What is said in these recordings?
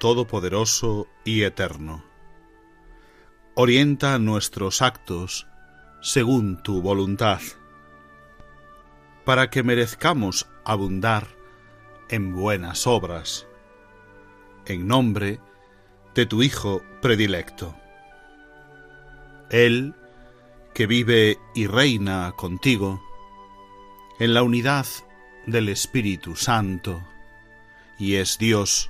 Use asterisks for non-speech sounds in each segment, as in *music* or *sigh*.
Todopoderoso y Eterno, orienta nuestros actos según tu voluntad, para que merezcamos abundar en buenas obras, en nombre de tu Hijo predilecto. Él, que vive y reina contigo, en la unidad del Espíritu Santo, y es Dios,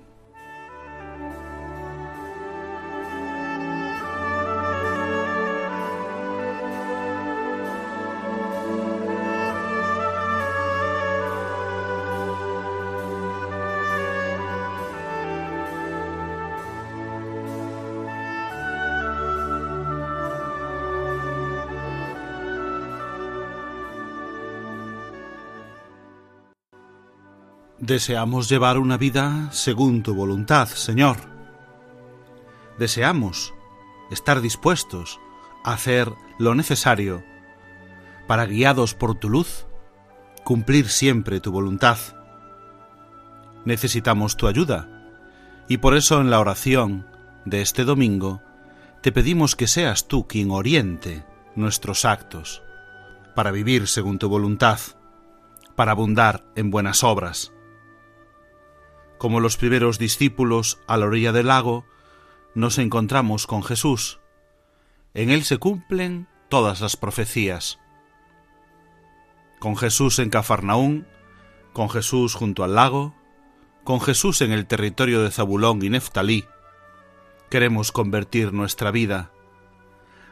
Deseamos llevar una vida según tu voluntad, Señor. Deseamos estar dispuestos a hacer lo necesario para, guiados por tu luz, cumplir siempre tu voluntad. Necesitamos tu ayuda y por eso en la oración de este domingo te pedimos que seas tú quien oriente nuestros actos para vivir según tu voluntad, para abundar en buenas obras como los primeros discípulos a la orilla del lago, nos encontramos con Jesús. En Él se cumplen todas las profecías. Con Jesús en Cafarnaún, con Jesús junto al lago, con Jesús en el territorio de Zabulón y Neftalí, queremos convertir nuestra vida,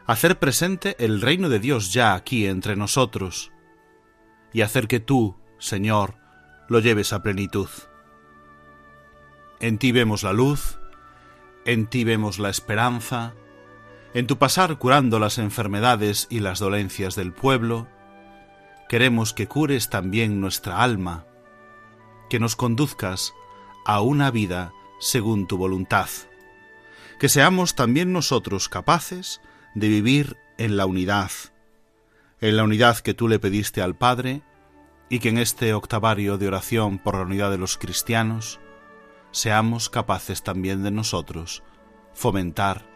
hacer presente el reino de Dios ya aquí entre nosotros, y hacer que tú, Señor, lo lleves a plenitud. En ti vemos la luz, en ti vemos la esperanza, en tu pasar curando las enfermedades y las dolencias del pueblo, queremos que cures también nuestra alma, que nos conduzcas a una vida según tu voluntad, que seamos también nosotros capaces de vivir en la unidad, en la unidad que tú le pediste al Padre, y que en este octavario de oración por la unidad de los cristianos, seamos capaces también de nosotros fomentar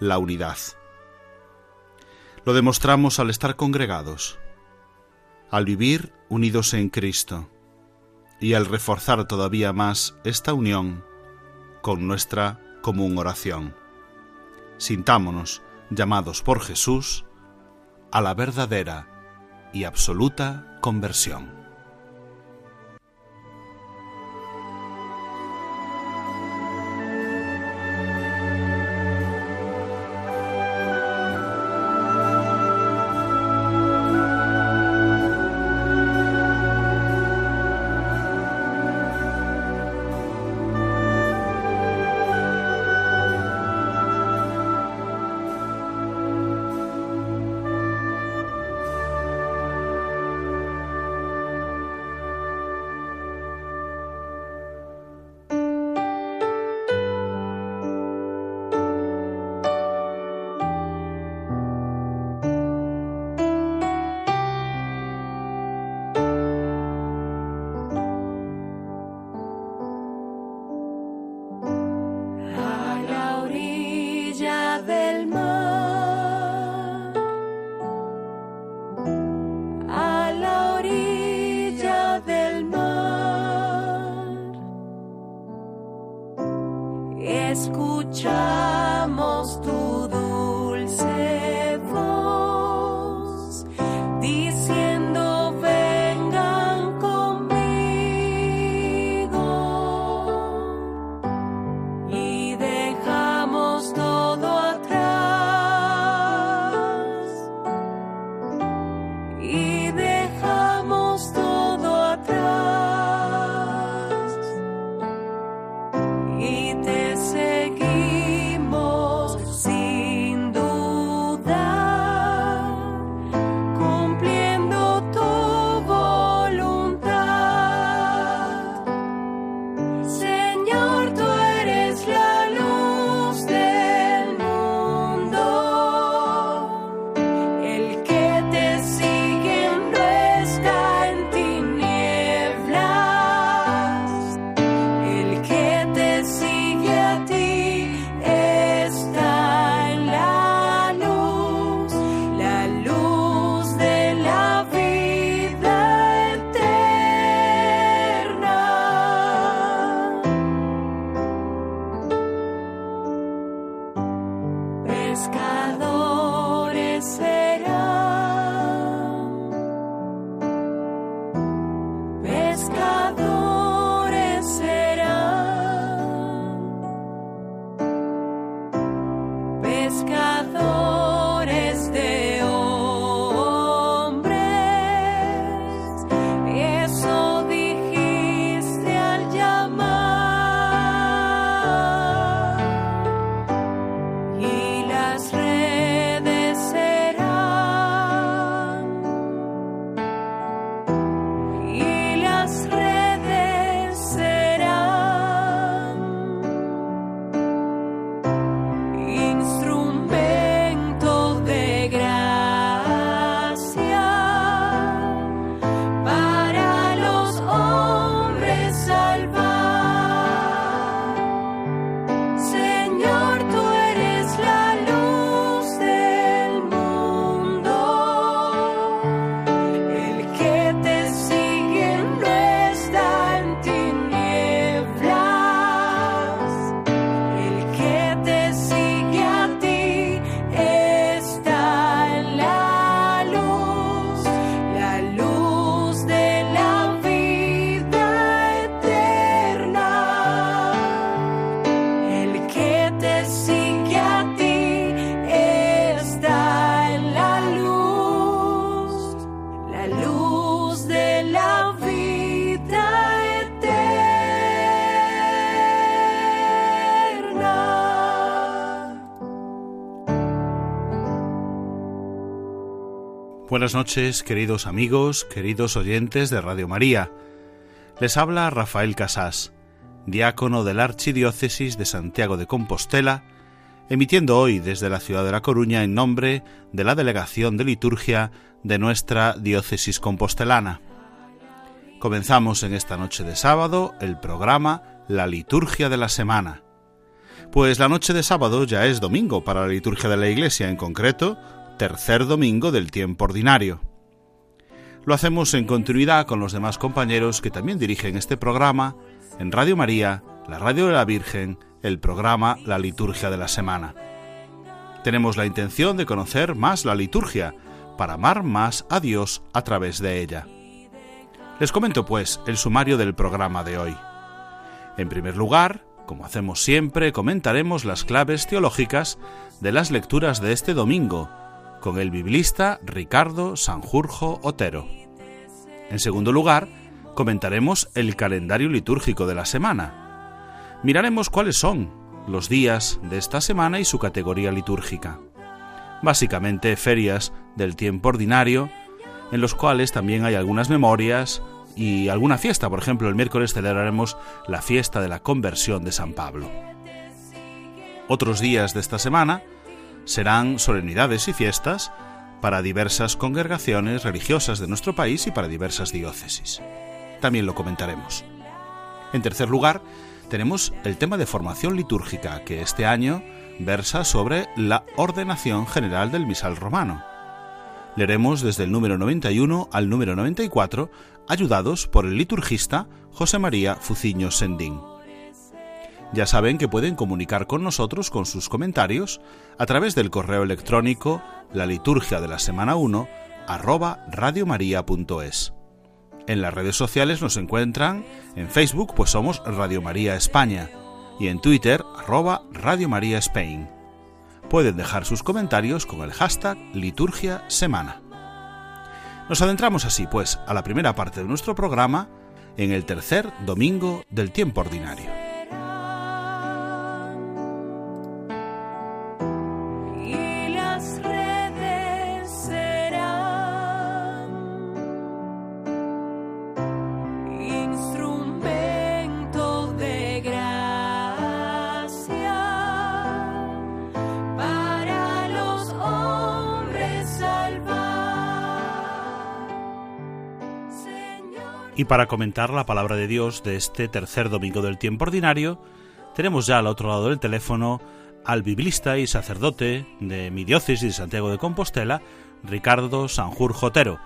la unidad. Lo demostramos al estar congregados, al vivir unidos en Cristo y al reforzar todavía más esta unión con nuestra común oración. Sintámonos llamados por Jesús a la verdadera y absoluta conversión. Buenas noches, queridos amigos, queridos oyentes de Radio María. Les habla Rafael Casás, diácono de la Archidiócesis de Santiago de Compostela, emitiendo hoy desde la ciudad de La Coruña en nombre de la Delegación de Liturgia de nuestra diócesis compostelana. Comenzamos en esta noche de sábado el programa La Liturgia de la Semana. Pues la noche de sábado ya es domingo para la liturgia de la Iglesia, en concreto tercer domingo del tiempo ordinario. Lo hacemos en continuidad con los demás compañeros que también dirigen este programa en Radio María, la Radio de la Virgen, el programa La Liturgia de la Semana. Tenemos la intención de conocer más la liturgia, para amar más a Dios a través de ella. Les comento pues el sumario del programa de hoy. En primer lugar, como hacemos siempre, comentaremos las claves teológicas de las lecturas de este domingo, con el biblista Ricardo Sanjurjo Otero. En segundo lugar, comentaremos el calendario litúrgico de la semana. Miraremos cuáles son los días de esta semana y su categoría litúrgica. Básicamente ferias del tiempo ordinario, en los cuales también hay algunas memorias y alguna fiesta. Por ejemplo, el miércoles celebraremos la fiesta de la conversión de San Pablo. Otros días de esta semana serán solemnidades y fiestas para diversas congregaciones religiosas de nuestro país y para diversas diócesis. También lo comentaremos. En tercer lugar, tenemos el tema de formación litúrgica, que este año versa sobre la ordenación general del misal romano. Leeremos desde el número 91 al número 94, ayudados por el liturgista José María Fuciño Sendín. Ya saben que pueden comunicar con nosotros con sus comentarios a través del correo electrónico la liturgia de la semana 1 arroba radiomaria.es. En las redes sociales nos encuentran en Facebook, pues somos Radio María España, y en Twitter, arroba Radio María Spain. Pueden dejar sus comentarios con el hashtag Liturgia Semana. Nos adentramos así, pues, a la primera parte de nuestro programa en el tercer domingo del tiempo ordinario. Y para comentar la palabra de Dios de este tercer domingo del tiempo ordinario, tenemos ya al otro lado del teléfono al biblista y sacerdote de mi diócesis de Santiago de Compostela, Ricardo Sanjur Jotero.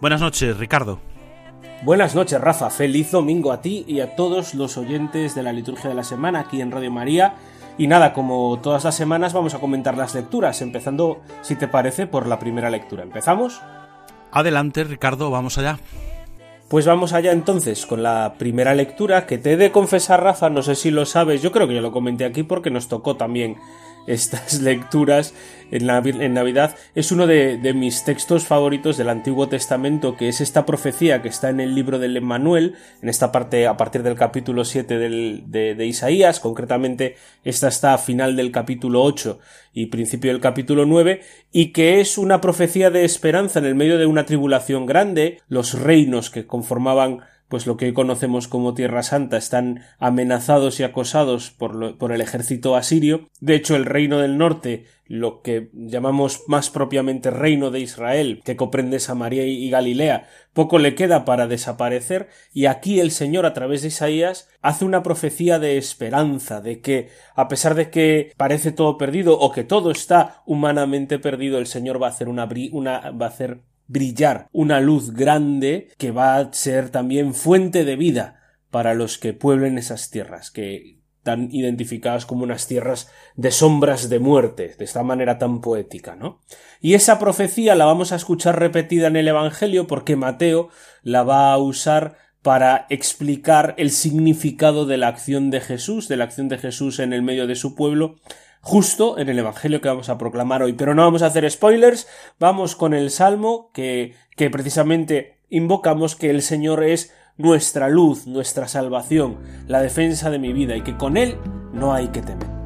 Buenas noches, Ricardo. Buenas noches, Rafa. Feliz domingo a ti y a todos los oyentes de la liturgia de la semana aquí en Radio María. Y nada, como todas las semanas vamos a comentar las lecturas, empezando, si te parece, por la primera lectura. ¿Empezamos? Adelante, Ricardo, vamos allá. Pues vamos allá entonces con la primera lectura que te he de confesar, Rafa, no sé si lo sabes, yo creo que ya lo comenté aquí porque nos tocó también estas *laughs* lecturas en, Navidad. Es uno de, mis textos favoritos del Antiguo Testamento, que es esta profecía que está en el libro del Emmanuel, en esta parte a partir del capítulo 7 de, de, Isaías, concretamente esta está a final del capítulo 8 y principio del capítulo 9, y que es una profecía de esperanza en el medio de una tribulación grande, los reinos que conformaban pues lo que conocemos como Tierra Santa están amenazados y acosados por, por, el ejército asirio. De hecho, el reino del norte, lo que llamamos más propiamente reino de Israel, que comprende Samaria y Galilea, poco le queda para desaparecer, y aquí el Señor, a través de Isaías, hace una profecía de esperanza, de que, a pesar de que parece todo perdido, o que todo está humanamente perdido, el Señor va a hacer una, una va a hacer brillar una luz grande que va a ser también fuente de vida para los que pueblen esas tierras, que están identificadas como unas tierras de sombras de muerte, de esta manera tan poética, ¿no? Y esa profecía la vamos a escuchar repetida en el Evangelio porque Mateo la va a usar para explicar el significado de la acción de Jesús, de la acción de Jesús en el medio de su pueblo, justo en el Evangelio que vamos a proclamar hoy. Pero no vamos a hacer spoilers, vamos con el Salmo que, que precisamente invocamos que el Señor es nuestra luz, nuestra salvación, la defensa de mi vida y que con Él no hay que temer.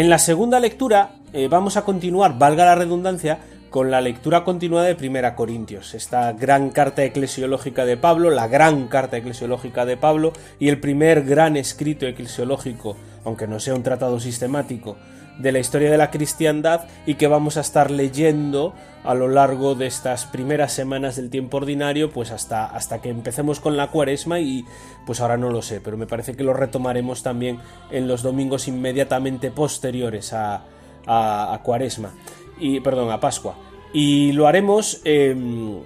En la segunda lectura eh, vamos a continuar, valga la redundancia, con la lectura continuada de Primera Corintios, esta gran carta eclesiológica de Pablo, la gran carta eclesiológica de Pablo y el primer gran escrito eclesiológico, aunque no sea un tratado sistemático, de la historia de la cristiandad y que vamos a estar leyendo a lo largo de estas primeras semanas del tiempo ordinario, pues hasta, hasta que empecemos con la cuaresma y pues ahora no lo sé, pero me parece que lo retomaremos también en los domingos inmediatamente posteriores a, a, cuaresma y perdón, a Pascua. Y lo haremos, em,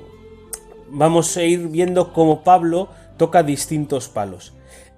vamos a ir viendo cómo Pablo toca distintos palos.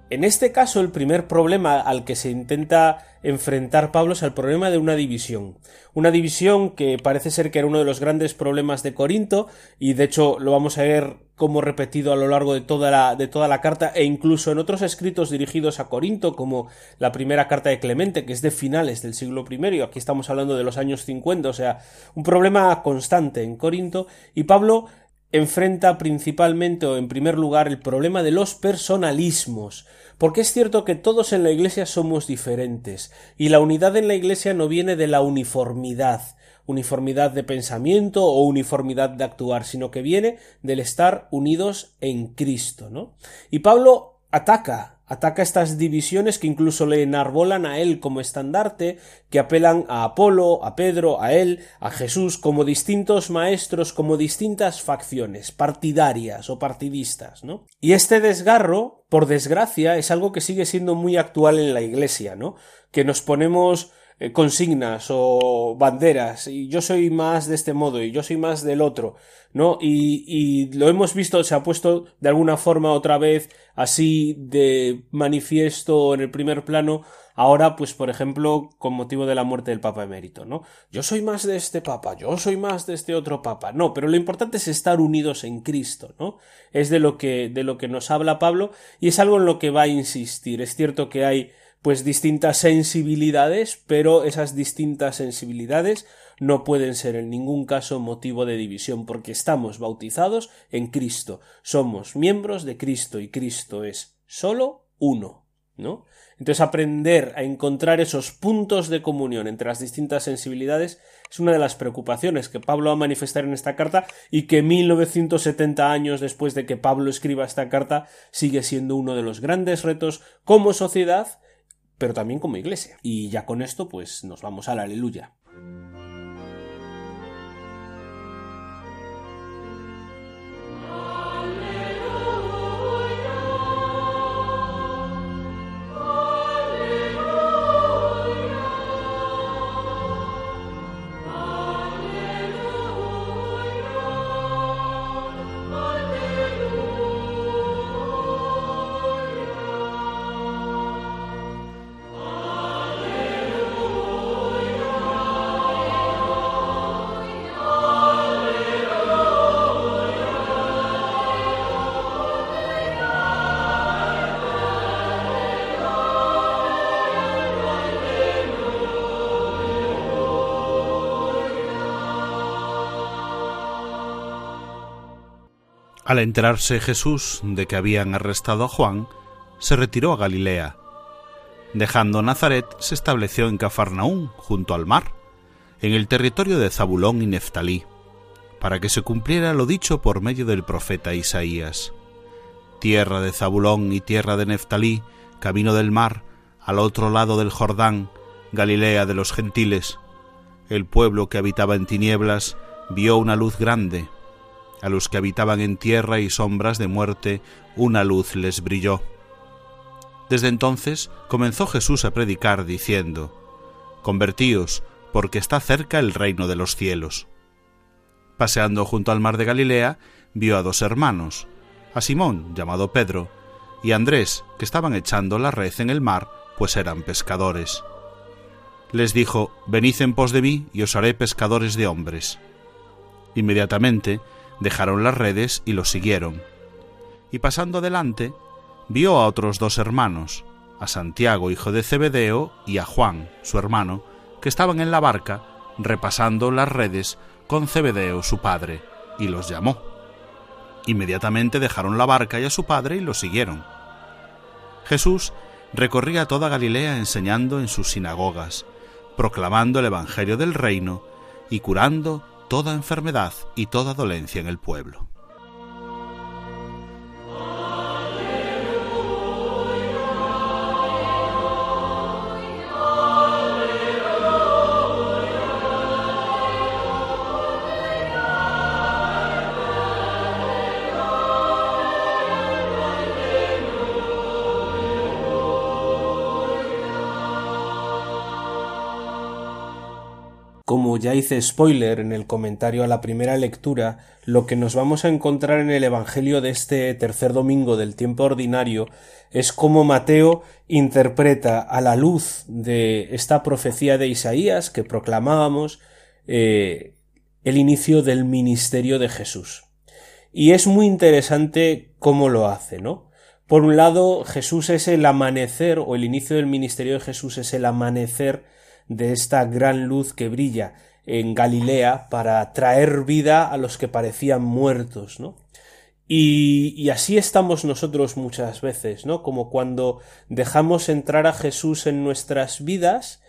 En este caso, el primer problema al que se intenta enfrentar Pablo es el problema de una división. Una división que parece ser que era uno de los grandes problemas de Corinto, y de hecho lo vamos a ver como repetido a lo largo de toda la, de toda la carta, e incluso en otros escritos dirigidos a Corinto, como la primera carta de Clemente, que es de finales del siglo I, aquí estamos hablando de los años 50, o sea, un problema constante en Corinto, y Pablo enfrenta principalmente o en primer lugar el problema de los personalismos, porque es cierto que todos en la Iglesia somos diferentes, y la unidad en la Iglesia no viene de la uniformidad, uniformidad de pensamiento o uniformidad de actuar, sino que viene del estar unidos en Cristo, ¿no? Y Pablo ataca Ataca estas divisiones que incluso le enarbolan a él como estandarte, que apelan a Apolo, a Pedro, a él, a Jesús, como distintos maestros, como distintas facciones, partidarias o partidistas, ¿no? Y este desgarro, por desgracia, es algo que sigue siendo muy actual en la Iglesia, ¿no? Que nos ponemos consignas o banderas y yo soy más de este modo y yo soy más del otro, ¿no? Y, y lo hemos visto, se ha puesto de alguna forma otra vez así de manifiesto en el primer plano ahora pues por ejemplo con motivo de la muerte del Papa emérito, ¿no? Yo soy más de este Papa, yo soy más de este otro Papa. No, pero lo importante es estar unidos en Cristo, ¿no? Es de lo que de lo que nos habla Pablo y es algo en lo que va a insistir. Es cierto que hay pues distintas sensibilidades, pero esas distintas sensibilidades no pueden ser en ningún caso motivo de división, porque estamos bautizados en Cristo, somos miembros de Cristo y Cristo es solo uno, ¿no? Entonces aprender a encontrar esos puntos de comunión entre las distintas sensibilidades es una de las preocupaciones que Pablo va a manifestar en esta carta y que 1970 años después de que Pablo escriba esta carta sigue siendo uno de los grandes retos como sociedad pero también como iglesia. Y ya con esto, pues nos vamos al aleluya. Al enterarse Jesús de que habían arrestado a Juan, se retiró a Galilea. Dejando Nazaret, se estableció en Cafarnaún, junto al mar, en el territorio de Zabulón y Neftalí, para que se cumpliera lo dicho por medio del profeta Isaías. Tierra de Zabulón y tierra de Neftalí, camino del mar, al otro lado del Jordán, Galilea de los gentiles. El pueblo que habitaba en tinieblas vio una luz grande, a los que habitaban en tierra y sombras de muerte, una luz les brilló. Desde entonces comenzó Jesús a predicar diciendo, Convertíos, porque está cerca el reino de los cielos. Paseando junto al mar de Galilea, vio a dos hermanos, a Simón, llamado Pedro, y a Andrés, que estaban echando la red en el mar, pues eran pescadores. Les dijo, Venid en pos de mí, y os haré pescadores de hombres. Inmediatamente dejaron las redes y los siguieron. Y pasando adelante, vio a otros dos hermanos, a Santiago, hijo de Zebedeo, y a Juan, su hermano, que estaban en la barca repasando las redes con Zebedeo, su padre, y los llamó. Inmediatamente dejaron la barca y a su padre y los siguieron. Jesús recorría toda Galilea enseñando en sus sinagogas, proclamando el Evangelio del reino y curando toda enfermedad y toda dolencia en el pueblo. Como ya hice spoiler en el comentario a la primera lectura, lo que nos vamos a encontrar en el Evangelio de este tercer domingo del tiempo ordinario es cómo Mateo interpreta a la luz de esta profecía de Isaías que proclamábamos eh, el inicio del ministerio de Jesús. Y es muy interesante cómo lo hace, ¿no? Por un lado, Jesús es el amanecer, o el inicio del ministerio de Jesús es el amanecer de esta gran luz que brilla en Galilea para traer vida a los que parecían muertos, ¿no? Y, así estamos nosotros muchas veces, ¿no? Como cuando dejamos entrar a Jesús en nuestras vidas,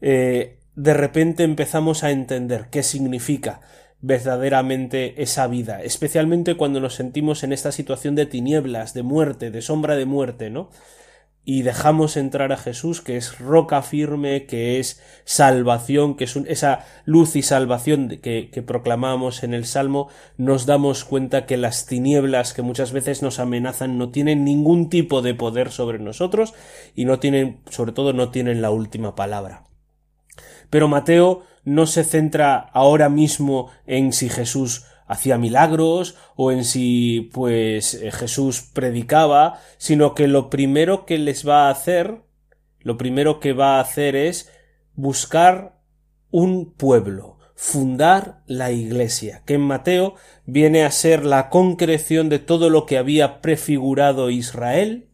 eh, de repente empezamos a entender qué significa verdaderamente esa vida, especialmente cuando nos sentimos en esta situación de tinieblas, de muerte, de sombra de muerte, ¿no? Y dejamos entrar a Jesús, que es roca firme, que es salvación, que es esa luz y salvación que, que proclamamos en el Salmo, nos damos cuenta que las tinieblas que muchas veces nos amenazan no tienen ningún tipo de poder sobre nosotros y no tienen, sobre todo, no tienen la última palabra. Pero Mateo no se centra ahora mismo en si Jesús hacía milagros o en si pues eh, Jesús predicaba, sino que lo primero que les va a hacer, lo primero que va a hacer es buscar un pueblo, fundar la iglesia, que en Mateo viene a ser la concreción de todo lo que había prefigurado Israel,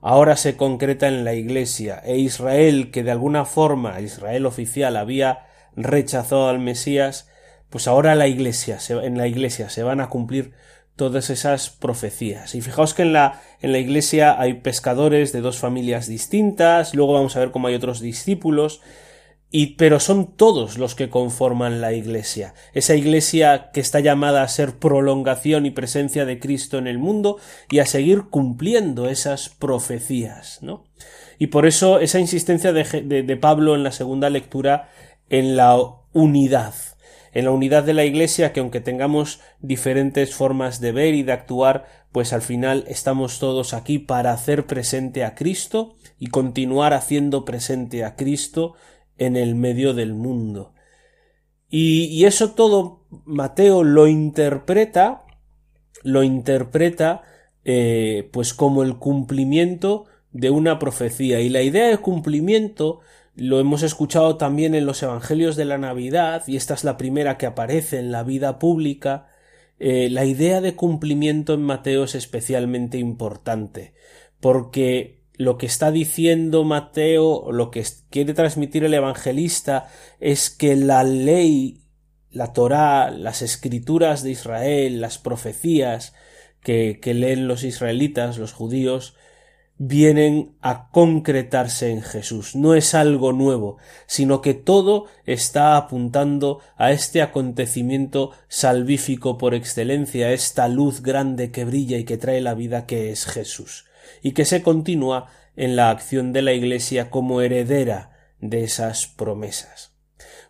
ahora se concreta en la iglesia, e Israel, que de alguna forma, Israel oficial, había rechazado al Mesías, pues ahora la iglesia, en la iglesia se van a cumplir todas esas profecías. Y fijaos que en la, en la iglesia hay pescadores de dos familias distintas, luego vamos a ver cómo hay otros discípulos, y, pero son todos los que conforman la iglesia. Esa iglesia que está llamada a ser prolongación y presencia de Cristo en el mundo y a seguir cumpliendo esas profecías, ¿no? Y por eso esa insistencia de, de Pablo en la segunda lectura en la unidad en la unidad de la Iglesia que aunque tengamos diferentes formas de ver y de actuar, pues al final estamos todos aquí para hacer presente a Cristo y continuar haciendo presente a Cristo en el medio del mundo. Y, eso todo Mateo lo interpreta, lo interpreta eh, pues como el cumplimiento de una profecía. Y la idea de cumplimiento lo hemos escuchado también en los Evangelios de la Navidad, y esta es la primera que aparece en la vida pública. Eh, la idea de cumplimiento en Mateo es especialmente importante, porque lo que está diciendo Mateo, lo que quiere transmitir el evangelista, es que la ley, la Torá, las escrituras de Israel, las profecías que, que leen los israelitas, los judíos, vienen a concretarse en Jesús. No es algo nuevo, sino que todo está apuntando a este acontecimiento salvífico por excelencia, esta luz grande que brilla y que trae la vida que es Jesús, y que se continúa en la acción de la Iglesia como heredera de esas promesas.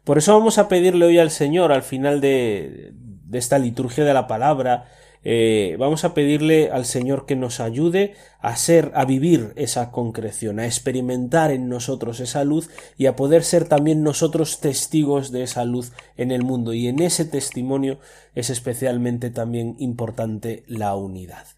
Por eso vamos a pedirle hoy al Señor, al final de, de esta liturgia de la palabra, eh, vamos a pedirle al Señor que nos ayude a ser, a vivir esa concreción, a experimentar en nosotros esa luz y a poder ser también nosotros testigos de esa luz en el mundo. Y en ese testimonio es especialmente también importante la unidad.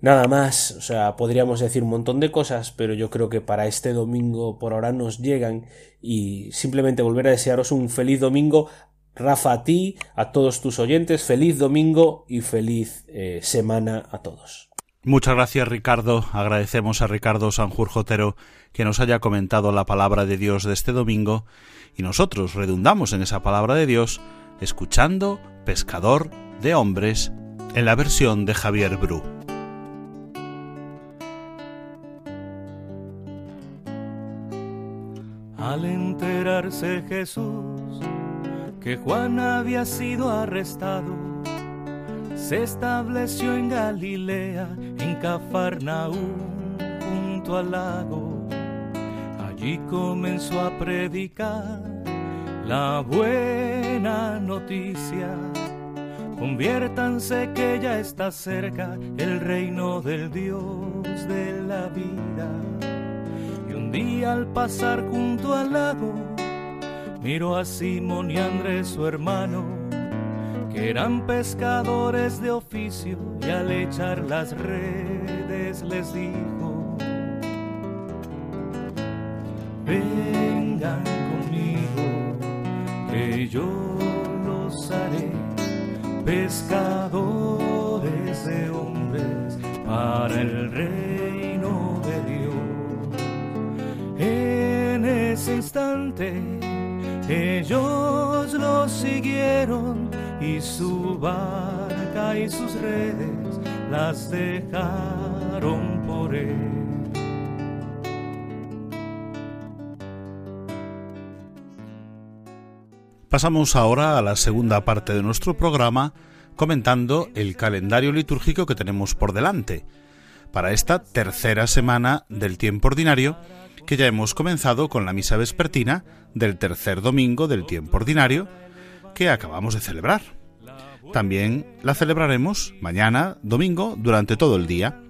Nada más, o sea, podríamos decir un montón de cosas, pero yo creo que para este domingo por ahora nos llegan y simplemente volver a desearos un feliz domingo Rafa, a ti, a todos tus oyentes, feliz domingo y feliz eh, semana a todos. Muchas gracias Ricardo. Agradecemos a Ricardo Sanjurjotero que nos haya comentado la palabra de Dios de este domingo y nosotros redundamos en esa palabra de Dios escuchando Pescador de Hombres en la versión de Javier Bru. Al enterarse Jesús que Juan había sido arrestado, se estableció en Galilea, en Cafarnaúm, junto al lago. Allí comenzó a predicar la buena noticia. Conviértanse que ya está cerca el reino del Dios de la vida. Y un día al pasar junto al lago, Miro a Simón y Andrés, su hermano, que eran pescadores de oficio, y al echar las redes les dijo, vengan conmigo, que yo los haré pescadores de hombres para el reino de Dios. En ese instante, Ellos lo siguieron y su barca y sus redes las dejaron por él. Pasamos ahora a la segunda parte de nuestro programa comentando el calendario litúrgico que tenemos por delante para esta tercera semana del tiempo ordinario que ya hemos comenzado con la misa vespertina del tercer domingo del tiempo ordinario que acabamos de celebrar. También la celebraremos mañana, domingo, durante todo el día.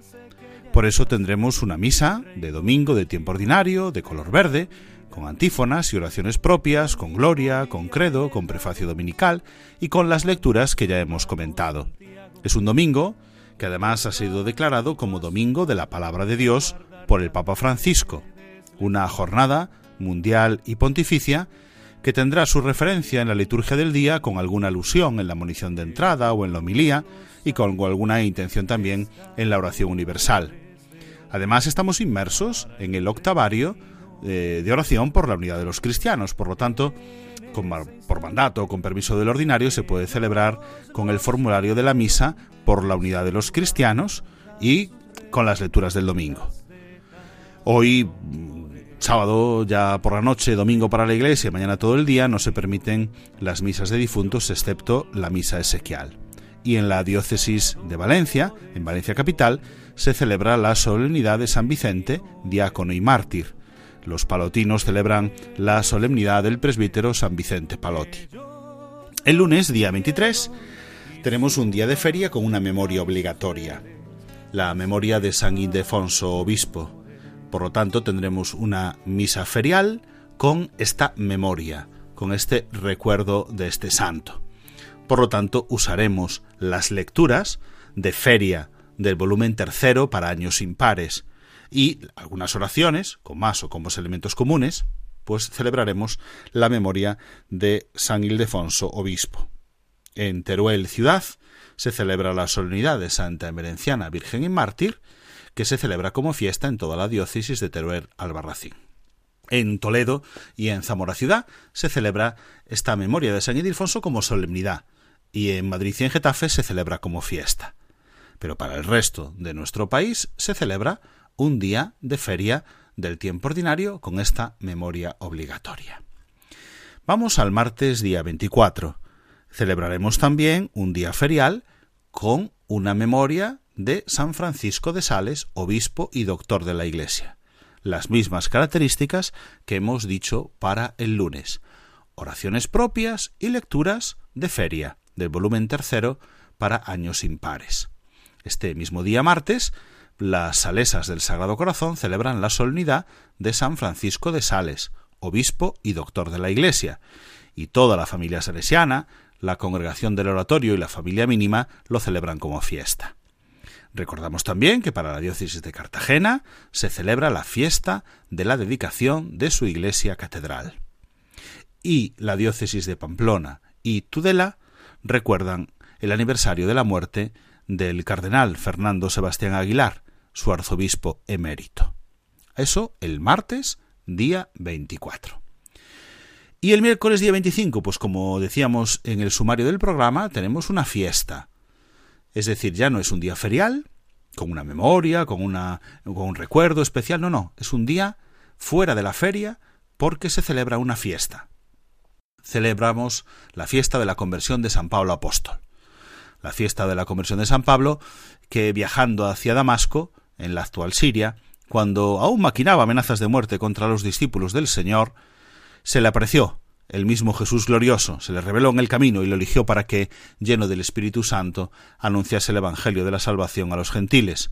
Por eso tendremos una misa de domingo de tiempo ordinario, de color verde, con antífonas y oraciones propias, con gloria, con credo, con prefacio dominical y con las lecturas que ya hemos comentado. Es un domingo que además ha sido declarado como Domingo de la Palabra de Dios por el Papa Francisco, una jornada mundial y pontificia que tendrá su referencia en la liturgia del día con alguna alusión en la munición de entrada o en la homilía y con alguna intención también en la oración universal. Además estamos inmersos en el octavario eh, de oración por la unidad de los cristianos. Por lo tanto, por mandato o con permiso del ordinario, se puede celebrar con el formulario de la misa por la unidad de los cristianos y con las lecturas del domingo. Hoy, sábado ya por la noche, domingo para la iglesia, mañana todo el día, no se permiten las misas de difuntos excepto la misa esequial. Y en la diócesis de Valencia, en Valencia capital, se celebra la solemnidad de San Vicente, diácono y mártir, los palotinos celebran la solemnidad del presbítero San Vicente Palotti. El lunes, día 23, tenemos un día de feria con una memoria obligatoria, la memoria de San Ildefonso Obispo. Por lo tanto, tendremos una misa ferial con esta memoria, con este recuerdo de este santo. Por lo tanto, usaremos las lecturas de feria del volumen tercero para años impares, y algunas oraciones, con más o con más elementos comunes, pues celebraremos la memoria de San Ildefonso, obispo. En Teruel, ciudad, se celebra la solemnidad de Santa Emerenciana, Virgen y Mártir, que se celebra como fiesta en toda la diócesis de Teruel Albarracín. En Toledo y en Zamora ciudad se celebra esta memoria de San Ildefonso como solemnidad, y en Madrid y en Getafe se celebra como fiesta. Pero para el resto de nuestro país se celebra un día de feria del tiempo ordinario con esta memoria obligatoria. Vamos al martes día 24. Celebraremos también un día ferial con una memoria de San Francisco de Sales, obispo y doctor de la Iglesia. Las mismas características que hemos dicho para el lunes. Oraciones propias y lecturas de feria, del volumen tercero para años impares. Este mismo día martes las salesas del Sagrado Corazón celebran la solemnidad de San Francisco de Sales, obispo y doctor de la Iglesia, y toda la familia salesiana, la congregación del oratorio y la familia mínima lo celebran como fiesta. Recordamos también que para la diócesis de Cartagena se celebra la fiesta de la dedicación de su iglesia catedral. Y la diócesis de Pamplona y Tudela recuerdan el aniversario de la muerte del cardenal Fernando Sebastián Aguilar, su arzobispo emérito. Eso el martes, día 24. Y el miércoles día 25, pues como decíamos en el sumario del programa, tenemos una fiesta. Es decir, ya no es un día ferial, con una memoria, con, una, con un recuerdo especial, no, no, es un día fuera de la feria porque se celebra una fiesta. Celebramos la fiesta de la conversión de San Pablo Apóstol. La fiesta de la conversión de San Pablo, que viajando hacia Damasco, en la actual Siria, cuando aún maquinaba amenazas de muerte contra los discípulos del Señor, se le apareció el mismo Jesús glorioso, se le reveló en el camino y lo eligió para que, lleno del Espíritu Santo, anunciase el Evangelio de la salvación a los gentiles.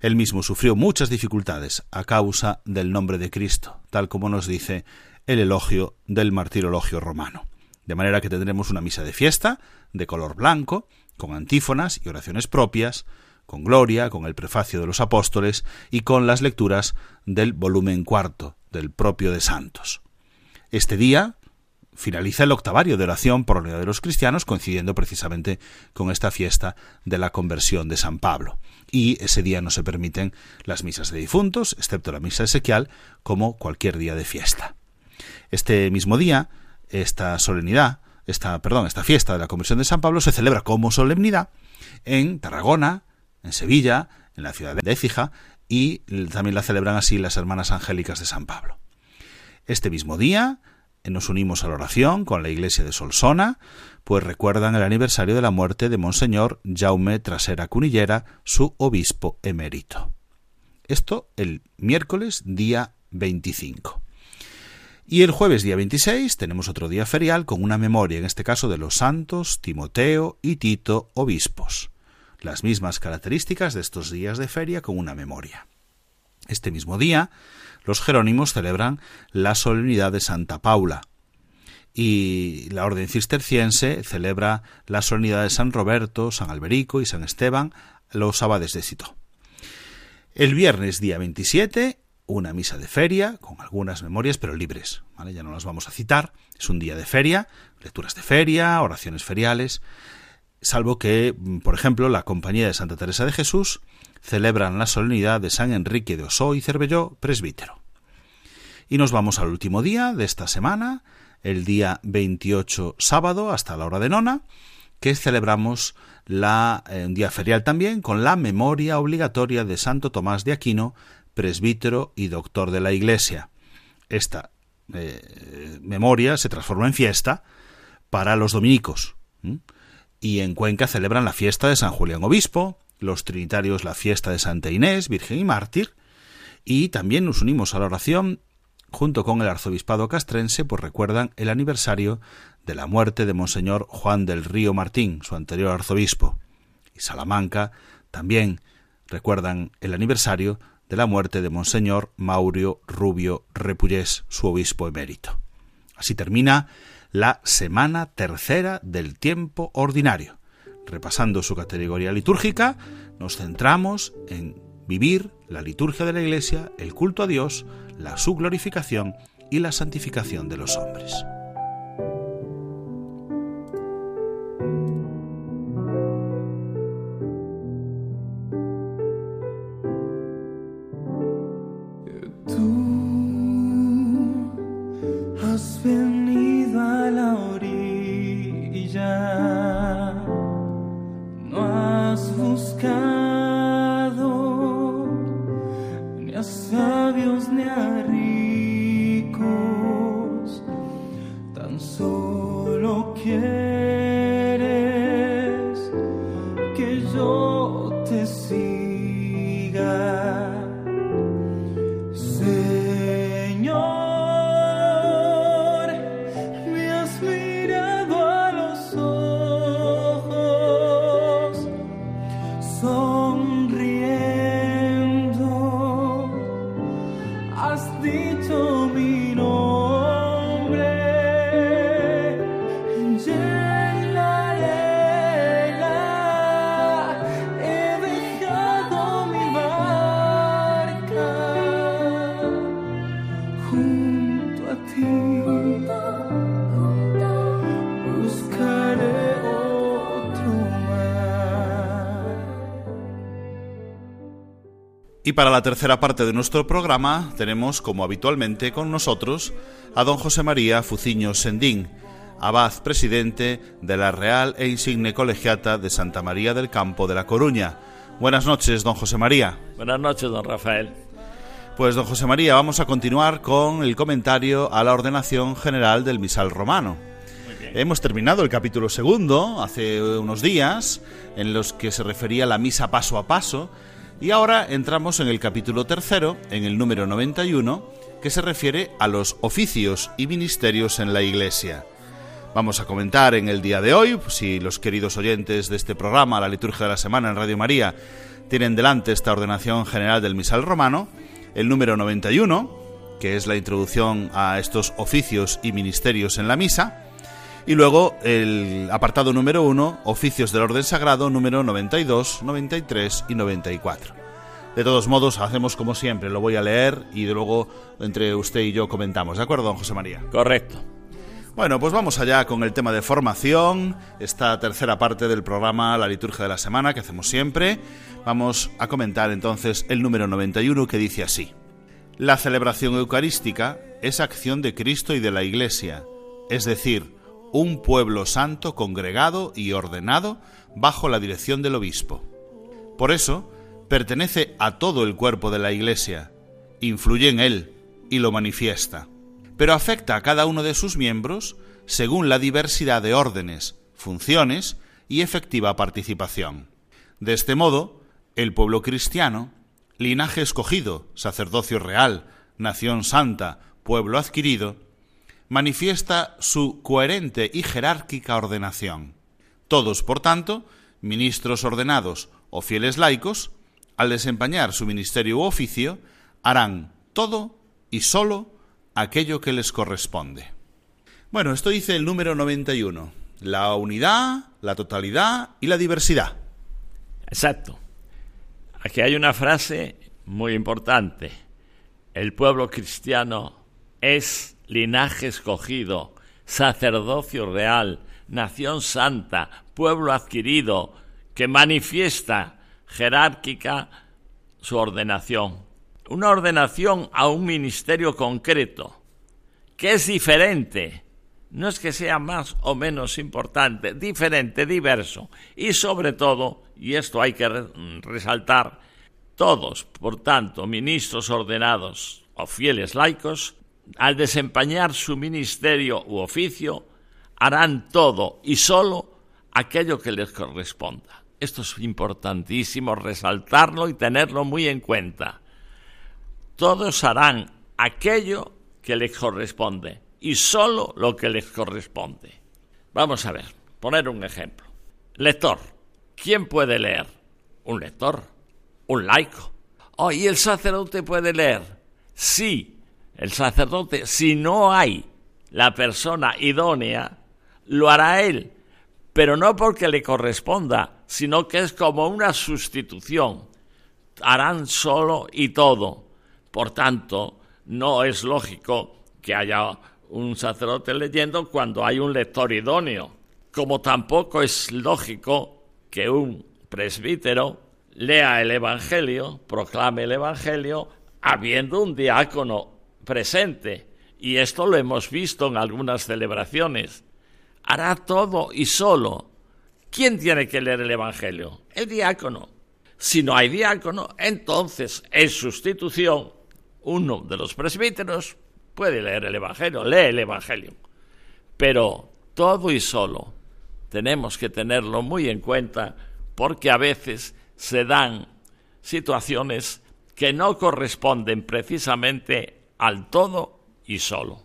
Él mismo sufrió muchas dificultades a causa del nombre de Cristo, tal como nos dice el elogio del martirologio romano. De manera que tendremos una misa de fiesta, de color blanco, con antífonas y oraciones propias, con Gloria, con el prefacio de los apóstoles y con las lecturas del volumen cuarto del propio de Santos. Este día finaliza el octavario de oración por la unidad de los cristianos, coincidiendo precisamente con esta fiesta de la conversión de San Pablo. Y ese día no se permiten las misas de difuntos, excepto la misa esequial, como cualquier día de fiesta. Este mismo día, esta solemnidad, esta, perdón, esta fiesta de la conversión de San Pablo se celebra como solemnidad en Tarragona, en Sevilla, en la ciudad de Écija y también la celebran así las hermanas angélicas de San Pablo. Este mismo día eh, nos unimos a la oración con la iglesia de Solsona, pues recuerdan el aniversario de la muerte de Monseñor Jaume Trasera Cunillera, su obispo emérito. Esto el miércoles día 25. Y el jueves día 26 tenemos otro día ferial con una memoria, en este caso de los santos Timoteo y Tito, obispos. Las mismas características de estos días de feria con una memoria. Este mismo día, los jerónimos celebran la solemnidad de Santa Paula, y la orden cisterciense celebra la solemnidad de San Roberto, San Alberico y San Esteban, los abades de Cito. El viernes día 27 una misa de feria, con algunas memorias, pero libres. Ya no las vamos a citar. Es un día de feria, lecturas de feria, oraciones feriales, salvo que, por ejemplo, la Compañía de Santa Teresa de Jesús celebran la solemnidad de San Enrique de Osó y Cervelló, presbítero. Y nos vamos al último día de esta semana, el día 28 sábado hasta la hora de nona, que celebramos la, eh, un día ferial también con la memoria obligatoria de Santo Tomás de Aquino, presbítero y doctor de la Iglesia. Esta eh, memoria se transformó en fiesta para los dominicos. Y en Cuenca celebran la fiesta de San Julián Obispo, los trinitarios la fiesta de Santa Inés, Virgen y Mártir, y también nos unimos a la oración junto con el arzobispado castrense, pues recuerdan el aniversario de la muerte de Monseñor Juan del Río Martín, su anterior arzobispo. Y Salamanca también recuerdan el aniversario de la muerte de Monseñor Maurio Rubio Repullés, su obispo emérito. Así termina la semana tercera del tiempo ordinario. Repasando su categoría litúrgica, nos centramos en vivir la liturgia de la Iglesia, el culto a Dios, la su glorificación y la santificación de los hombres. Y para la tercera parte de nuestro programa tenemos, como habitualmente, con nosotros a don José María Fuciño Sendín, abad presidente de la Real e Insigne Colegiata de Santa María del Campo de La Coruña. Buenas noches, don José María. Buenas noches, don Rafael. Pues, don José María, vamos a continuar con el comentario a la ordenación general del misal romano. Hemos terminado el capítulo segundo hace unos días, en los que se refería a la misa paso a paso, y ahora entramos en el capítulo tercero, en el número 91, que se refiere a los oficios y ministerios en la Iglesia. Vamos a comentar en el día de hoy, si los queridos oyentes de este programa, la liturgia de la semana en Radio María, tienen delante esta ordenación general del misal romano, el número 91, que es la introducción a estos oficios y ministerios en la misa, y luego el apartado número 1, oficios del orden sagrado, número 92, 93 y 94. De todos modos, hacemos como siempre, lo voy a leer y luego entre usted y yo comentamos. ¿De acuerdo, don José María? Correcto. Bueno, pues vamos allá con el tema de formación, esta tercera parte del programa La Liturgia de la Semana que hacemos siempre. Vamos a comentar entonces el número 91 que dice así. La celebración eucarística es acción de Cristo y de la Iglesia, es decir, un pueblo santo congregado y ordenado bajo la dirección del obispo. Por eso, pertenece a todo el cuerpo de la Iglesia, influye en él y lo manifiesta, pero afecta a cada uno de sus miembros según la diversidad de órdenes, funciones y efectiva participación. De este modo, el pueblo cristiano linaje escogido, sacerdocio real, nación santa, pueblo adquirido, manifiesta su coherente y jerárquica ordenación. Todos, por tanto, ministros ordenados o fieles laicos, al desempeñar su ministerio u oficio, harán todo y sólo aquello que les corresponde. Bueno, esto dice el número 91, la unidad, la totalidad y la diversidad. Exacto. Aquí hay una frase muy importante. El pueblo cristiano es linaje escogido, sacerdocio real, nación santa, pueblo adquirido, que manifiesta jerárquica su ordenación. Una ordenación a un ministerio concreto, que es diferente. No es que sea más o menos importante, diferente, diverso. Y sobre todo, y esto hay que resaltar, todos, por tanto, ministros ordenados o fieles laicos, al desempeñar su ministerio u oficio, harán todo y solo aquello que les corresponda. Esto es importantísimo resaltarlo y tenerlo muy en cuenta. Todos harán aquello que les corresponde y solo lo que les corresponde. Vamos a ver, poner un ejemplo. Lector. ¿Quién puede leer? Un lector, un laico. Oh, ¿y el sacerdote puede leer? Sí, el sacerdote, si no hay la persona idónea, lo hará él, pero no porque le corresponda, sino que es como una sustitución. Harán solo y todo. Por tanto, no es lógico que haya un sacerdote leyendo cuando hay un lector idóneo, como tampoco es lógico que un presbítero lea el Evangelio, proclame el Evangelio, habiendo un diácono presente. Y esto lo hemos visto en algunas celebraciones. Hará todo y solo. ¿Quién tiene que leer el Evangelio? El diácono. Si no hay diácono, entonces, en sustitución, uno de los presbíteros puede leer el Evangelio, lee el Evangelio. Pero todo y solo tenemos que tenerlo muy en cuenta porque a veces se dan situaciones que no corresponden precisamente al todo y solo.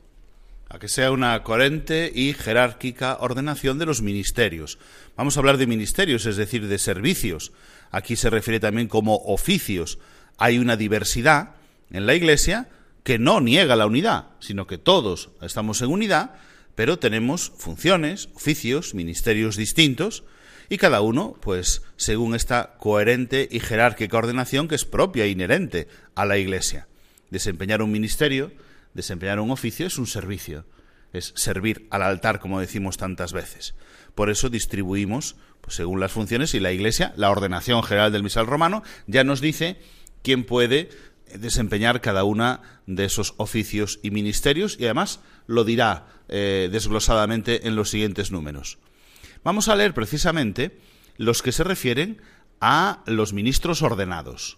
A que sea una coherente y jerárquica ordenación de los ministerios. Vamos a hablar de ministerios, es decir, de servicios. Aquí se refiere también como oficios. Hay una diversidad en la Iglesia que no niega la unidad, sino que todos estamos en unidad, pero tenemos funciones, oficios, ministerios distintos, y cada uno, pues, según esta coherente y jerárquica ordenación que es propia e inherente a la Iglesia. Desempeñar un ministerio, desempeñar un oficio es un servicio, es servir al altar, como decimos tantas veces. Por eso distribuimos, pues, según las funciones, y la Iglesia, la ordenación general del misal romano, ya nos dice quién puede desempeñar cada una de esos oficios y ministerios y además lo dirá eh, desglosadamente en los siguientes números. Vamos a leer precisamente los que se refieren a los ministros ordenados.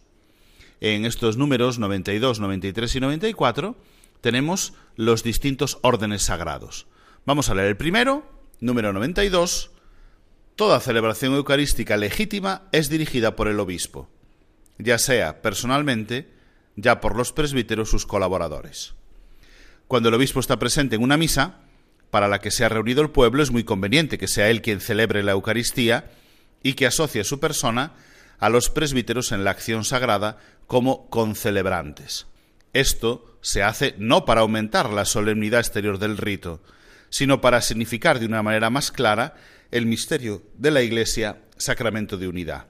En estos números 92, 93 y 94 tenemos los distintos órdenes sagrados. Vamos a leer el primero, número 92. Toda celebración eucarística legítima es dirigida por el obispo, ya sea personalmente, ya por los presbíteros sus colaboradores. Cuando el obispo está presente en una misa, para la que se ha reunido el pueblo, es muy conveniente que sea él quien celebre la Eucaristía y que asocie su persona a los presbíteros en la acción sagrada como concelebrantes. Esto se hace no para aumentar la solemnidad exterior del rito, sino para significar de una manera más clara el misterio de la Iglesia, sacramento de unidad.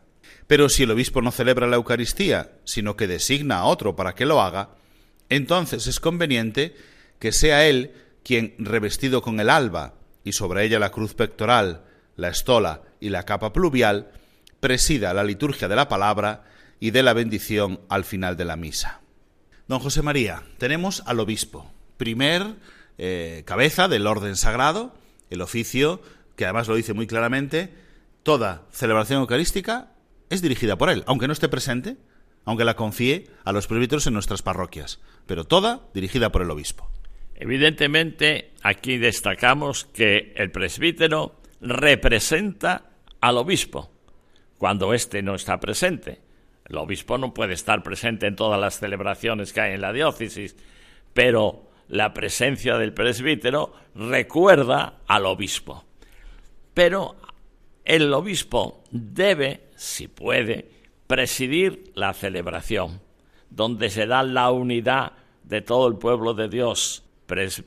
Pero si el obispo no celebra la Eucaristía, sino que designa a otro para que lo haga, entonces es conveniente que sea él quien, revestido con el alba y sobre ella la cruz pectoral, la estola y la capa pluvial, presida la liturgia de la palabra y de la bendición al final de la misa. Don José María, tenemos al obispo, primer eh, cabeza del orden sagrado, el oficio, que además lo dice muy claramente, toda celebración eucarística es dirigida por él, aunque no esté presente, aunque la confíe a los presbíteros en nuestras parroquias, pero toda dirigida por el obispo. Evidentemente, aquí destacamos que el presbítero representa al obispo cuando éste no está presente. El obispo no puede estar presente en todas las celebraciones que hay en la diócesis, pero la presencia del presbítero recuerda al obispo. Pero el obispo debe, si puede, presidir la celebración, donde se da la unidad de todo el pueblo de Dios,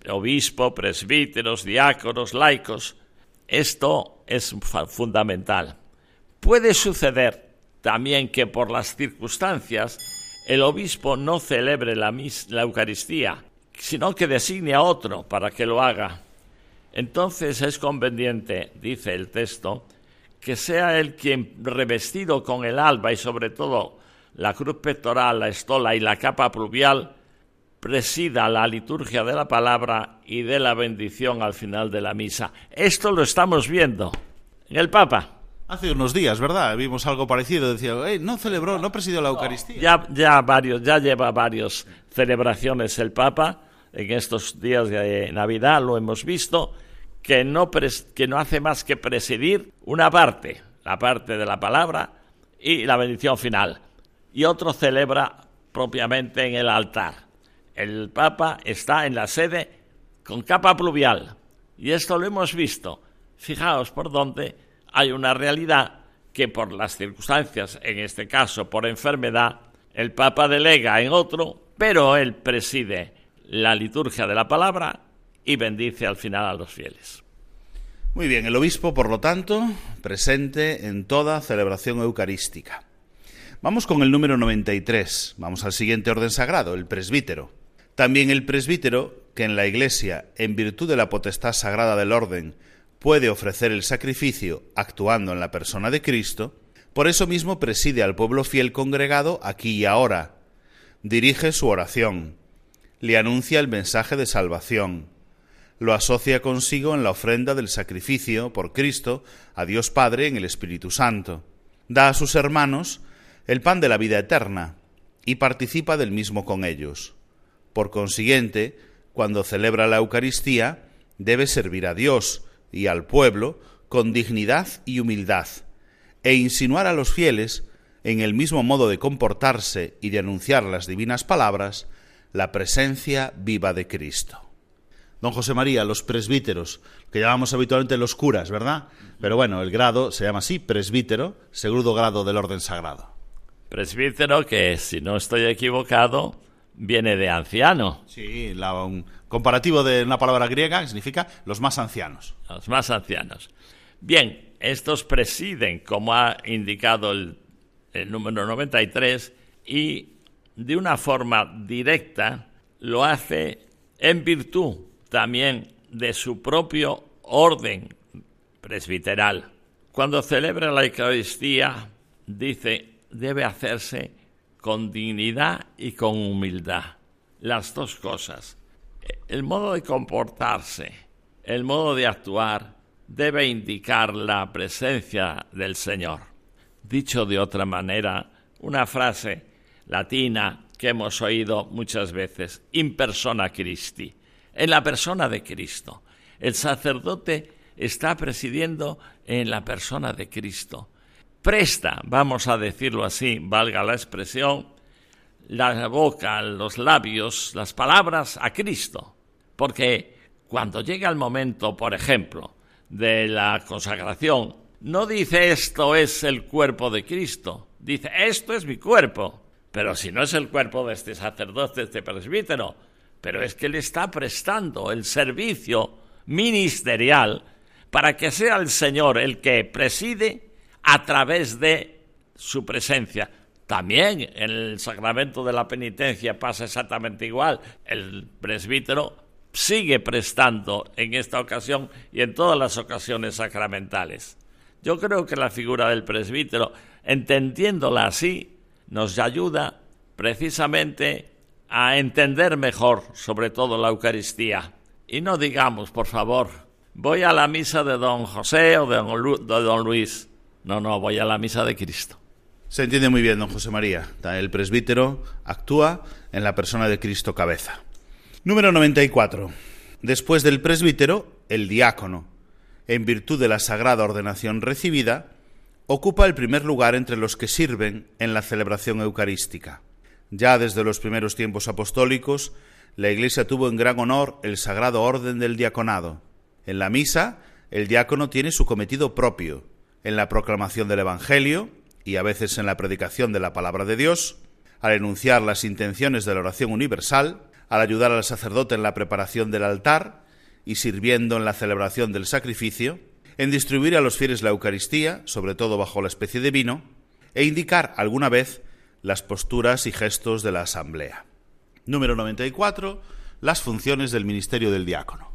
obispo, presbíteros, diáconos, laicos. Esto es fundamental. Puede suceder también que por las circunstancias el obispo no celebre la, la Eucaristía, sino que designe a otro para que lo haga. Entonces es conveniente, dice el texto, que sea él quien, revestido con el alba y sobre todo la cruz pectoral, la estola y la capa pluvial, presida la liturgia de la palabra y de la bendición al final de la misa. Esto lo estamos viendo en el Papa. Hace unos días, ¿verdad? Vimos algo parecido. Decía, no celebró, no presidió la Eucaristía. Ya, ya, varios, ya lleva varias celebraciones el Papa. En estos días de Navidad lo hemos visto que no, que no hace más que presidir una parte, la parte de la palabra y la bendición final, y otro celebra propiamente en el altar. El Papa está en la sede con capa pluvial, y esto lo hemos visto. Fijaos por dónde hay una realidad que por las circunstancias, en este caso por enfermedad, el Papa delega en otro, pero él preside la liturgia de la palabra y bendice al final a los fieles. Muy bien, el obispo, por lo tanto, presente en toda celebración eucarística. Vamos con el número 93, vamos al siguiente orden sagrado, el presbítero. También el presbítero, que en la Iglesia, en virtud de la potestad sagrada del orden, puede ofrecer el sacrificio actuando en la persona de Cristo, por eso mismo preside al pueblo fiel congregado aquí y ahora, dirige su oración, le anuncia el mensaje de salvación, lo asocia consigo en la ofrenda del sacrificio por Cristo a Dios Padre en el Espíritu Santo, da a sus hermanos el pan de la vida eterna y participa del mismo con ellos. Por consiguiente, cuando celebra la Eucaristía, debe servir a Dios y al pueblo con dignidad y humildad, e insinuar a los fieles, en el mismo modo de comportarse y de anunciar las divinas palabras, la presencia viva de Cristo. Don José María, los presbíteros, que llamamos habitualmente los curas, ¿verdad? Pero bueno, el grado se llama así, presbítero, segundo grado del orden sagrado. Presbítero, que si no estoy equivocado, viene de anciano. Sí, un comparativo de una palabra griega significa los más ancianos. Los más ancianos. Bien, estos presiden, como ha indicado el, el número 93, y de una forma directa lo hace en virtud también de su propio orden presbiteral. Cuando celebra la Eucaristía, dice, debe hacerse con dignidad y con humildad. Las dos cosas. El modo de comportarse, el modo de actuar, debe indicar la presencia del Señor. Dicho de otra manera, una frase latina que hemos oído muchas veces, in persona Christi, en la persona de Cristo. El sacerdote está presidiendo en la persona de Cristo. Presta, vamos a decirlo así, valga la expresión, la boca, los labios, las palabras a Cristo. Porque cuando llega el momento, por ejemplo, de la consagración, no dice esto es el cuerpo de Cristo, dice esto es mi cuerpo. Pero si no es el cuerpo de este sacerdote, de este presbítero, pero es que le está prestando el servicio ministerial para que sea el Señor el que preside a través de su presencia. También en el sacramento de la penitencia pasa exactamente igual. El presbítero sigue prestando en esta ocasión y en todas las ocasiones sacramentales. Yo creo que la figura del presbítero, entendiéndola así, nos ayuda precisamente a entender mejor, sobre todo la Eucaristía. Y no digamos, por favor, voy a la misa de don José o de don, Luis. No, no, voy a la misa de Cristo. Se entiende muy bien, don José María. El presbítero actúa en la persona de Cristo cabeza. Número 94. Después del presbítero, el diácono, en virtud de la sagrada ordenación recibida, ocupa el primer lugar entre los que sirven en la celebración eucarística. Ya desde los primeros tiempos apostólicos, la Iglesia tuvo en gran honor el sagrado orden del diaconado. En la misa, el diácono tiene su cometido propio, en la proclamación del Evangelio, y a veces en la predicación de la palabra de Dios, al enunciar las intenciones de la oración universal, al ayudar al sacerdote en la preparación del altar y sirviendo en la celebración del sacrificio, en distribuir a los fieles la Eucaristía, sobre todo bajo la especie de vino, e indicar alguna vez las posturas y gestos de la asamblea. Número 94. Las funciones del ministerio del diácono.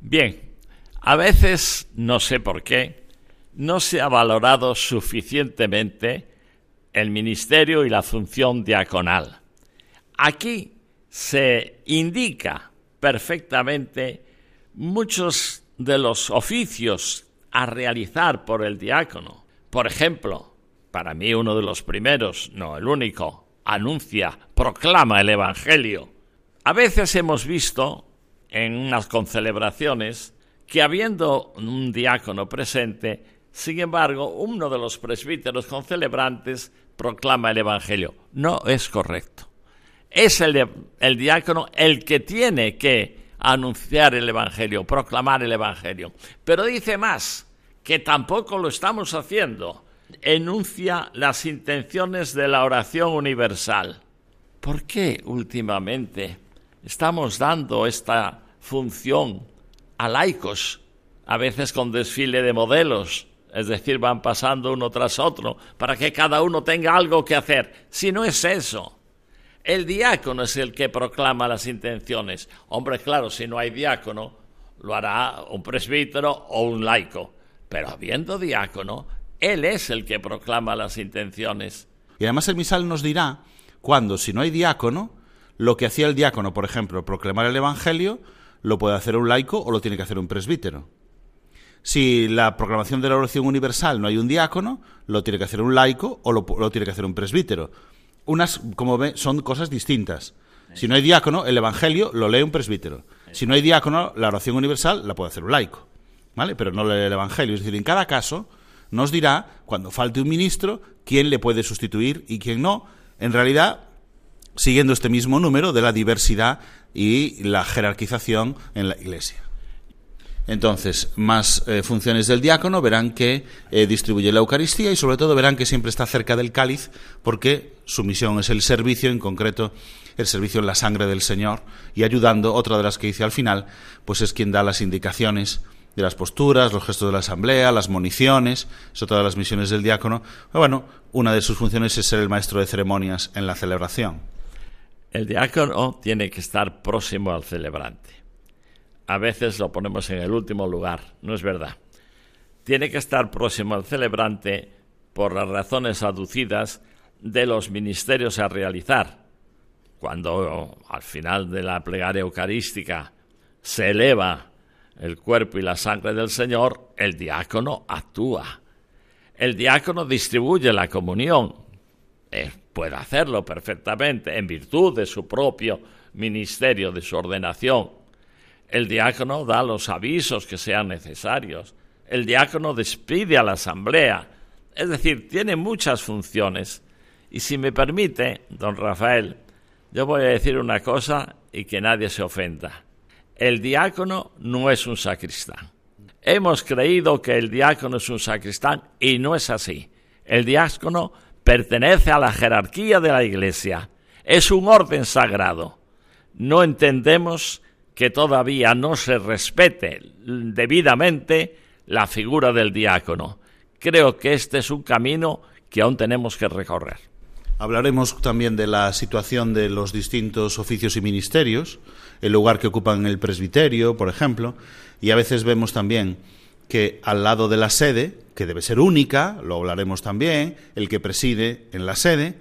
Bien, a veces, no sé por qué, no se ha valorado suficientemente el ministerio y la función diaconal. Aquí se indica perfectamente muchos de los oficios a realizar por el diácono. Por ejemplo, para mí uno de los primeros, no el único, anuncia, proclama el Evangelio. A veces hemos visto en unas concelebraciones que habiendo un diácono presente, sin embargo, uno de los presbíteros concelebrantes proclama el Evangelio. No es correcto. Es el, el diácono el que tiene que anunciar el Evangelio, proclamar el Evangelio. Pero dice más, que tampoco lo estamos haciendo. Enuncia las intenciones de la oración universal. ¿Por qué últimamente estamos dando esta función a laicos, a veces con desfile de modelos, es decir, van pasando uno tras otro, para que cada uno tenga algo que hacer. Si no es eso, el diácono es el que proclama las intenciones. Hombre, claro, si no hay diácono, lo hará un presbítero o un laico. Pero habiendo diácono, él es el que proclama las intenciones. Y además el misal nos dirá cuando, si no hay diácono, lo que hacía el diácono, por ejemplo, proclamar el Evangelio, lo puede hacer un laico o lo tiene que hacer un presbítero. Si la proclamación de la oración universal no hay un diácono, lo tiene que hacer un laico o lo, tiene que hacer un presbítero. Unas, como ve, son cosas distintas. Si no hay diácono, el Evangelio lo lee un presbítero. Si no hay diácono, la oración universal la puede hacer un laico. ¿Vale? Pero no lee el Evangelio. Es decir, en cada caso nos dirá, cuando falte un ministro, quién le puede sustituir y quién no. En realidad, siguiendo este mismo número de la diversidad y la jerarquización en la Iglesia. Entonces, más eh, funciones del diácono, verán que eh, distribuye la Eucaristía y sobre todo verán que siempre está cerca del cáliz porque su misión es el servicio, en concreto el servicio en la sangre del Señor y ayudando, otra de las que dice al final, pues es quien da las indicaciones de las posturas, los gestos de la asamblea, las municiones, son todas las misiones del diácono. bueno, una de sus funciones es ser el maestro de ceremonias en la celebración. El diácono tiene que estar próximo al celebrante a veces lo ponemos en el último lugar, no es verdad. Tiene que estar próximo al celebrante por las razones aducidas de los ministerios a realizar. Cuando al final de la plegaria eucarística se eleva el cuerpo y la sangre del Señor, el diácono actúa. El diácono distribuye la comunión. Puede hacerlo perfectamente en virtud de su propio ministerio, de su ordenación el diácono da los avisos que sean necesarios. El diácono despide a la asamblea. Es decir, tiene muchas funciones. Y si me permite, don Rafael, yo voy a decir una cosa y que nadie se ofenda. El diácono no es un sacristán. Hemos creído que el diácono es un sacristán y no es así. El diácono pertenece a la jerarquía de la Iglesia. Es un orden sagrado. No entendemos que todavía no se respete debidamente la figura del diácono. Creo que este es un camino que aún tenemos que recorrer. Hablaremos también de la situación de los distintos oficios y ministerios, el lugar que ocupan el presbiterio, por ejemplo, y a veces vemos también que al lado de la sede, que debe ser única, lo hablaremos también, el que preside en la sede,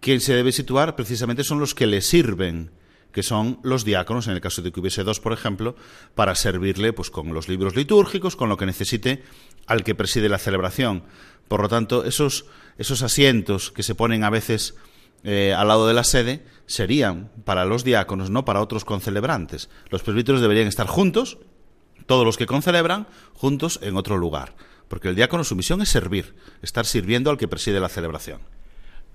quien se debe situar precisamente son los que le sirven que son los diáconos, en el caso de que hubiese dos, por ejemplo, para servirle pues, con los libros litúrgicos, con lo que necesite al que preside la celebración. Por lo tanto, esos, esos asientos que se ponen a veces eh, al lado de la sede serían para los diáconos, no para otros concelebrantes. Los presbíteros deberían estar juntos, todos los que concelebran, juntos en otro lugar. Porque el diácono su misión es servir, estar sirviendo al que preside la celebración.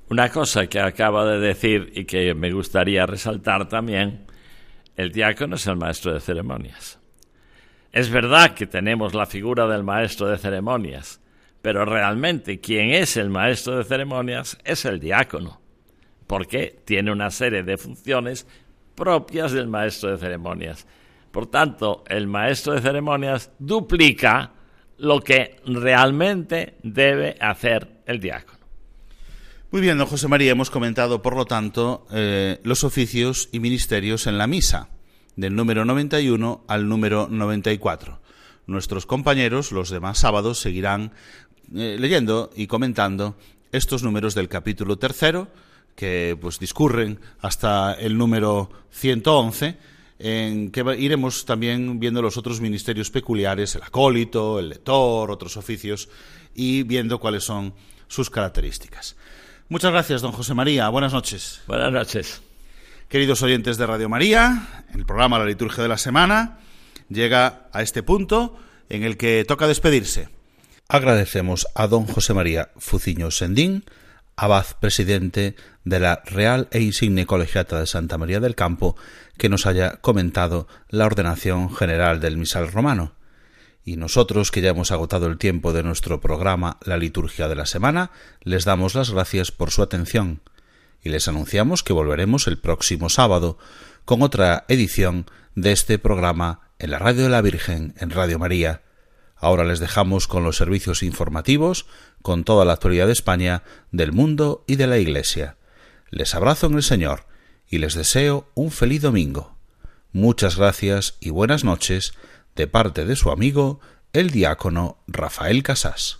Una cosa que acaba de decir y que me gustaría resaltar también, el diácono es el maestro de ceremonias. Es verdad que tenemos la figura del maestro de ceremonias, pero realmente quien es el maestro de ceremonias es el diácono, porque tiene una serie de funciones propias del maestro de ceremonias. Por tanto, el maestro de ceremonias duplica lo que realmente debe hacer el diácono. Muy bien, don José María, hemos comentado, por lo tanto, eh, los oficios y ministerios en la misa, del número 91 al número 94. Nuestros compañeros, los demás sábados, seguirán eh, leyendo y comentando estos números del capítulo tercero, que pues discurren hasta el número 111, en que iremos también viendo los otros ministerios peculiares, el acólito, el lector, otros oficios, y viendo cuáles son sus características. Muchas gracias, don José María. Buenas noches. Buenas noches. Queridos oyentes de Radio María, el programa La Liturgia de la Semana llega a este punto en el que toca despedirse. Agradecemos a don José María Fuciño Sendín, abad presidente de la Real e Insigne Colegiata de Santa María del Campo, que nos haya comentado la ordenación general del misal romano. Y nosotros, que ya hemos agotado el tiempo de nuestro programa La Liturgia de la Semana, les damos las gracias por su atención y les anunciamos que volveremos el próximo sábado con otra edición de este programa en la Radio de la Virgen, en Radio María. Ahora les dejamos con los servicios informativos, con toda la actualidad de España, del mundo y de la Iglesia. Les abrazo en el Señor y les deseo un feliz domingo. Muchas gracias y buenas noches de parte de su amigo, el diácono Rafael Casás.